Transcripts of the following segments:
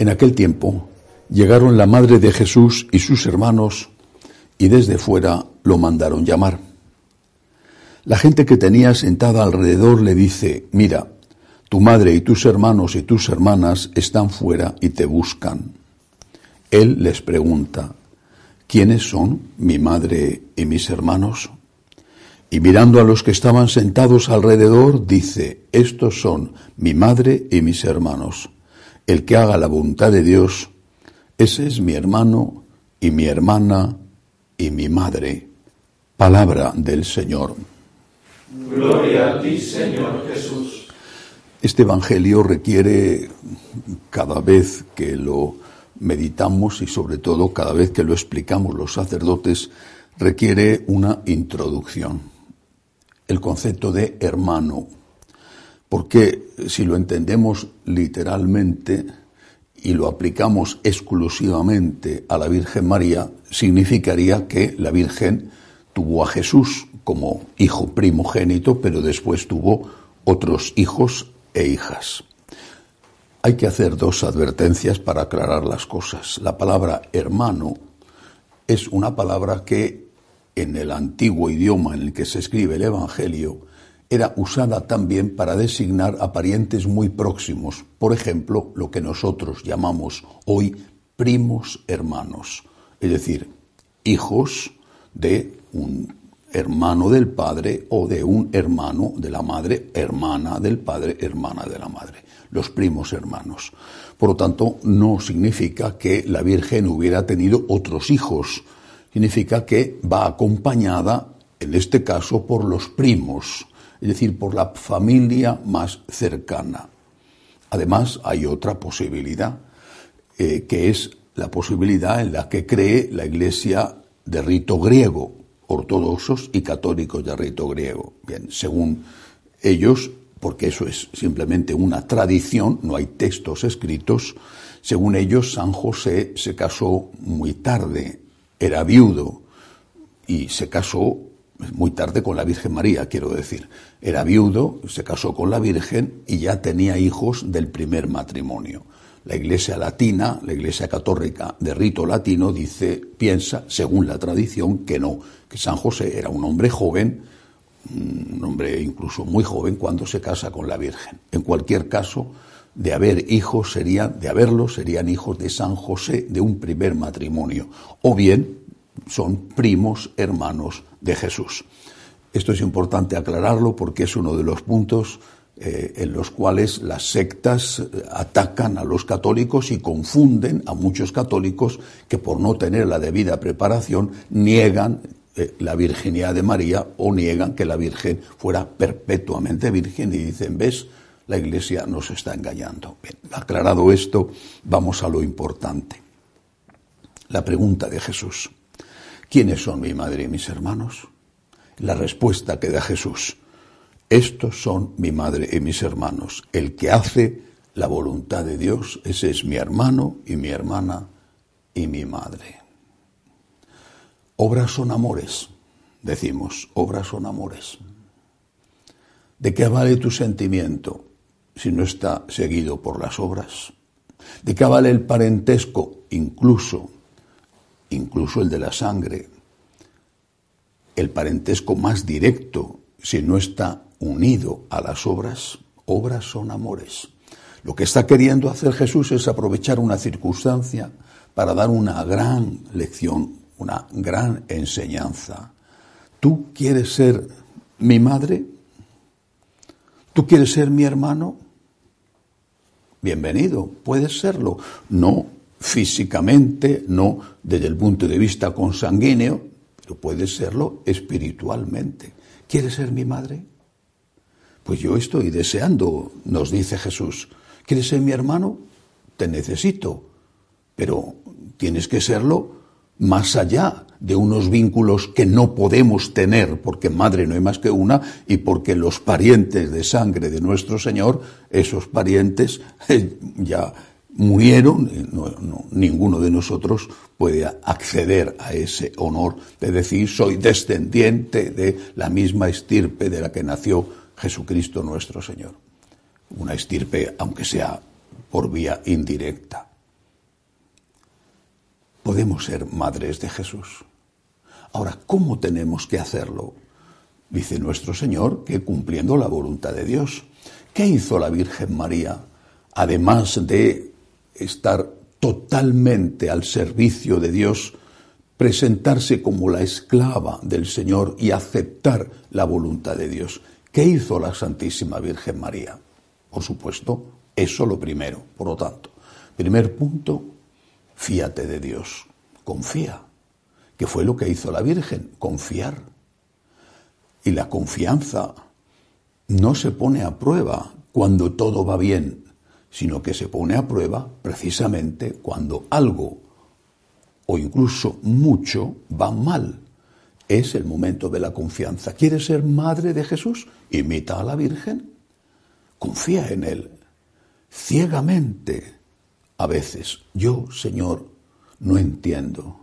En aquel tiempo llegaron la madre de Jesús y sus hermanos y desde fuera lo mandaron llamar. La gente que tenía sentada alrededor le dice, mira, tu madre y tus hermanos y tus hermanas están fuera y te buscan. Él les pregunta, ¿quiénes son mi madre y mis hermanos? Y mirando a los que estaban sentados alrededor, dice, estos son mi madre y mis hermanos el que haga la voluntad de Dios, ese es mi hermano y mi hermana y mi madre. Palabra del Señor. Gloria a ti, Señor Jesús. Este Evangelio requiere, cada vez que lo meditamos y sobre todo cada vez que lo explicamos los sacerdotes, requiere una introducción. El concepto de hermano porque si lo entendemos literalmente y lo aplicamos exclusivamente a la Virgen María, significaría que la Virgen tuvo a Jesús como hijo primogénito, pero después tuvo otros hijos e hijas. Hay que hacer dos advertencias para aclarar las cosas. La palabra hermano es una palabra que en el antiguo idioma en el que se escribe el Evangelio era usada también para designar a parientes muy próximos, por ejemplo, lo que nosotros llamamos hoy primos hermanos, es decir, hijos de un hermano del padre o de un hermano de la madre, hermana del padre, hermana de la madre, los primos hermanos. Por lo tanto, no significa que la Virgen hubiera tenido otros hijos, significa que va acompañada, en este caso, por los primos, es decir, por la familia más cercana. Además, hay otra posibilidad, eh, que es la posibilidad en la que cree la Iglesia de rito griego, ortodoxos y católicos de rito griego. Bien, según ellos, porque eso es simplemente una tradición, no hay textos escritos, según ellos, San José se casó muy tarde, era viudo y se casó muy tarde con la Virgen María, quiero decir. Era viudo, se casó con la Virgen y ya tenía hijos del primer matrimonio. La Iglesia latina, la Iglesia católica de rito latino, dice, piensa, según la tradición, que no, que San José era un hombre joven, un hombre incluso muy joven cuando se casa con la Virgen. En cualquier caso, de haber hijos serían, de haberlos serían hijos de San José de un primer matrimonio, o bien son primos hermanos de Jesús. Esto es importante aclararlo porque es uno de los puntos eh, en los cuales las sectas eh, atacan a los católicos y confunden a muchos católicos que por no tener la debida preparación niegan eh, la virginidad de María o niegan que la Virgen fuera perpetuamente virgen y dicen, ves, la Iglesia nos está engañando. Aclarado esto, vamos a lo importante. La pregunta de Jesús. ¿Quiénes son mi madre y mis hermanos? La respuesta que da Jesús. Estos son mi madre y mis hermanos. El que hace la voluntad de Dios, ese es mi hermano y mi hermana y mi madre. Obras son amores, decimos, obras son amores. ¿De qué vale tu sentimiento si no está seguido por las obras? ¿De qué vale el parentesco, incluso incluso el de la sangre, el parentesco más directo, si no está unido a las obras, obras son amores. Lo que está queriendo hacer Jesús es aprovechar una circunstancia para dar una gran lección, una gran enseñanza. ¿Tú quieres ser mi madre? ¿Tú quieres ser mi hermano? Bienvenido, puedes serlo. No físicamente, no desde el punto de vista consanguíneo, pero puede serlo espiritualmente. ¿Quieres ser mi madre? Pues yo estoy deseando, nos dice Jesús. ¿Quieres ser mi hermano? Te necesito, pero tienes que serlo más allá de unos vínculos que no podemos tener, porque madre no hay más que una, y porque los parientes de sangre de nuestro Señor, esos parientes ya murieron, ninguno de nosotros puede acceder a ese honor de decir soy descendiente de la misma estirpe de la que nació Jesucristo nuestro Señor. Una estirpe, aunque sea por vía indirecta. Podemos ser madres de Jesús. Ahora, ¿cómo tenemos que hacerlo? Dice nuestro Señor que cumpliendo la voluntad de Dios. ¿Qué hizo la Virgen María? Además de estar totalmente al servicio de Dios, presentarse como la esclava del Señor y aceptar la voluntad de Dios. ¿Qué hizo la Santísima Virgen María? Por supuesto, eso lo primero. Por lo tanto, primer punto, fíate de Dios, confía que fue lo que hizo la Virgen, confiar. Y la confianza no se pone a prueba cuando todo va bien, sino que se pone a prueba precisamente cuando algo o incluso mucho va mal. Es el momento de la confianza. ¿Quieres ser madre de Jesús? Imita a la Virgen. Confía en Él. Ciegamente. A veces, yo, Señor, no entiendo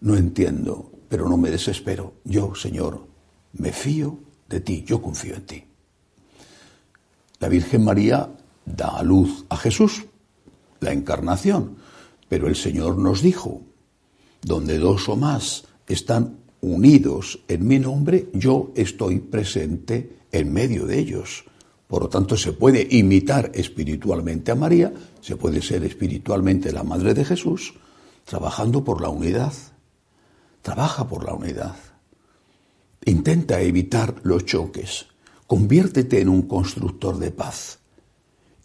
no entiendo, pero no me desespero. Yo, Señor, me fío de ti, yo confío en ti. La Virgen María da a luz a Jesús, la encarnación, pero el Señor nos dijo, donde dos o más están unidos en mi nombre, yo estoy presente en medio de ellos. Por lo tanto, se puede imitar espiritualmente a María, se puede ser espiritualmente la Madre de Jesús, trabajando por la unidad. Trabaja por la unidad. Intenta evitar los choques. Conviértete en un constructor de paz.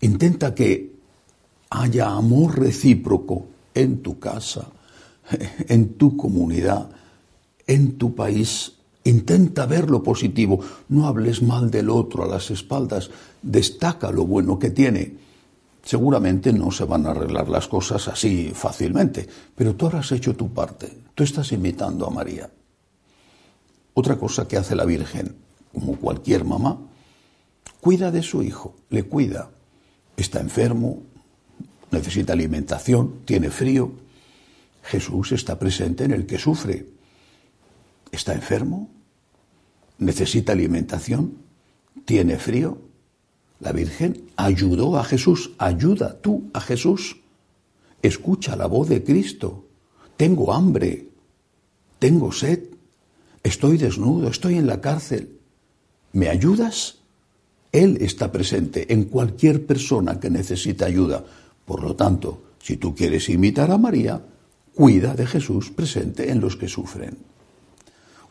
Intenta que haya amor recíproco en tu casa, en tu comunidad, en tu país. Intenta ver lo positivo. No hables mal del otro a las espaldas. Destaca lo bueno que tiene. Seguramente no se van a arreglar las cosas así fácilmente, pero tú has hecho tu parte. Tú estás imitando a María. Otra cosa que hace la Virgen, como cualquier mamá, cuida de su hijo, le cuida. Está enfermo, necesita alimentación, tiene frío. Jesús está presente en el que sufre. Está enfermo, necesita alimentación, tiene frío. La Virgen ayudó a Jesús, ayuda tú a Jesús. Escucha la voz de Cristo tengo hambre, tengo sed, estoy desnudo, estoy en la cárcel. ¿Me ayudas? Él está presente en cualquier persona que necesita ayuda. Por lo tanto, si tú quieres imitar a María, cuida de Jesús presente en los que sufren.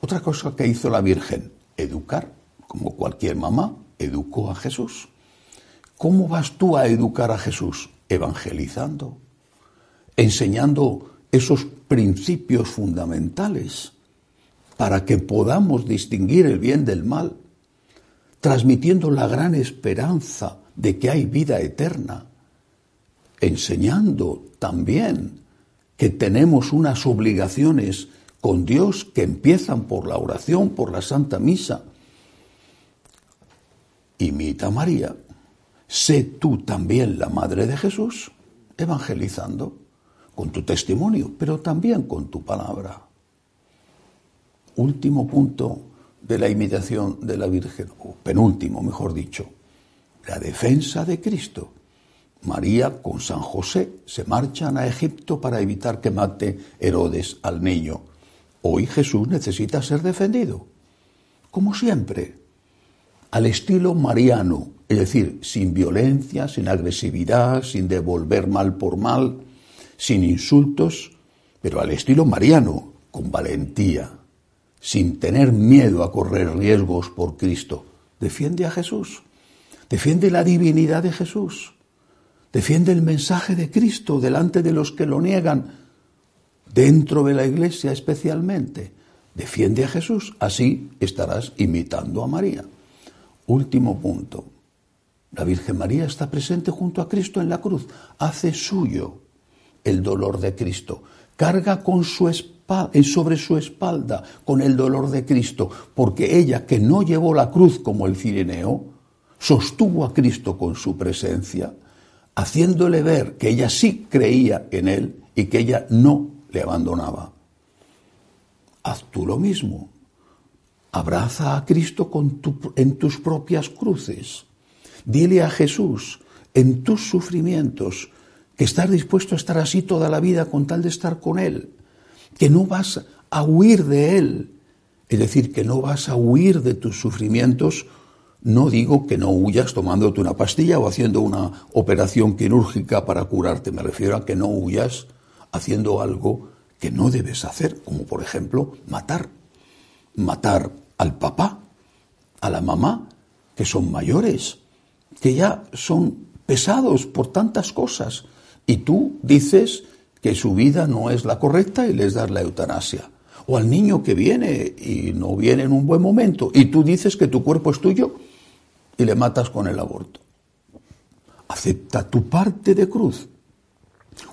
Otra cosa que hizo la Virgen, educar, como cualquier mamá, educó a Jesús. ¿Cómo vas tú a educar a Jesús? Evangelizando, enseñando esos principios fundamentales para que podamos distinguir el bien del mal, transmitiendo la gran esperanza de que hay vida eterna, enseñando también que tenemos unas obligaciones con Dios que empiezan por la oración, por la Santa Misa. Imita a María, sé tú también la Madre de Jesús, evangelizando con tu testimonio, pero también con tu palabra. Último punto de la imitación de la Virgen, o penúltimo, mejor dicho, la defensa de Cristo. María con San José se marchan a Egipto para evitar que mate Herodes al niño. Hoy Jesús necesita ser defendido, como siempre, al estilo mariano, es decir, sin violencia, sin agresividad, sin devolver mal por mal, sin insultos, pero al estilo mariano, con valentía, sin tener miedo a correr riesgos por Cristo. Defiende a Jesús, defiende la divinidad de Jesús, Defiende el mensaje de Cristo delante de los que lo niegan, dentro de la iglesia especialmente. Defiende a Jesús, así estarás imitando a María. Último punto. La Virgen María está presente junto a Cristo en la cruz, hace suyo el dolor de Cristo, carga con su sobre su espalda con el dolor de Cristo, porque ella que no llevó la cruz como el Cirineo, sostuvo a Cristo con su presencia, haciéndole ver que ella sí creía en él y que ella no le abandonaba. Haz tú lo mismo. Abraza a Cristo con en tus propias cruces. Dile a Jesús en tus sufrimientos que estás dispuesto a estar así toda la vida con tal de estar con Él, que no vas a huir de Él, es decir, que no vas a huir de tus sufrimientos. No digo que no huyas tomándote una pastilla o haciendo una operación quirúrgica para curarte, me refiero a que no huyas haciendo algo que no debes hacer, como por ejemplo matar. Matar al papá, a la mamá, que son mayores, que ya son pesados por tantas cosas, y tú dices que su vida no es la correcta y les das la eutanasia. O al niño que viene y no viene en un buen momento, y tú dices que tu cuerpo es tuyo y le matas con el aborto. Acepta tu parte de cruz.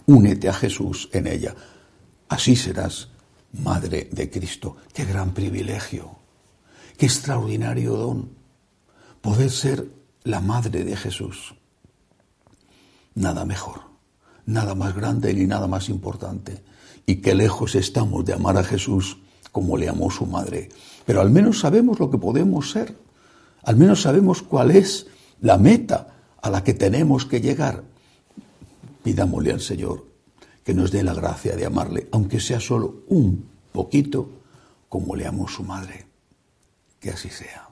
Únete a Jesús en ella. Así serás madre de Cristo. Qué gran privilegio, qué extraordinario don poder ser la madre de Jesús. Nada mejor, nada más grande ni nada más importante. Y qué lejos estamos de amar a Jesús como le amó su madre. Pero al menos sabemos lo que podemos ser. Al menos sabemos cuál es la meta a la que tenemos que llegar. Pidámosle al Señor que nos dé la gracia de amarle, aunque sea solo un poquito, como le amó su madre. Que así sea.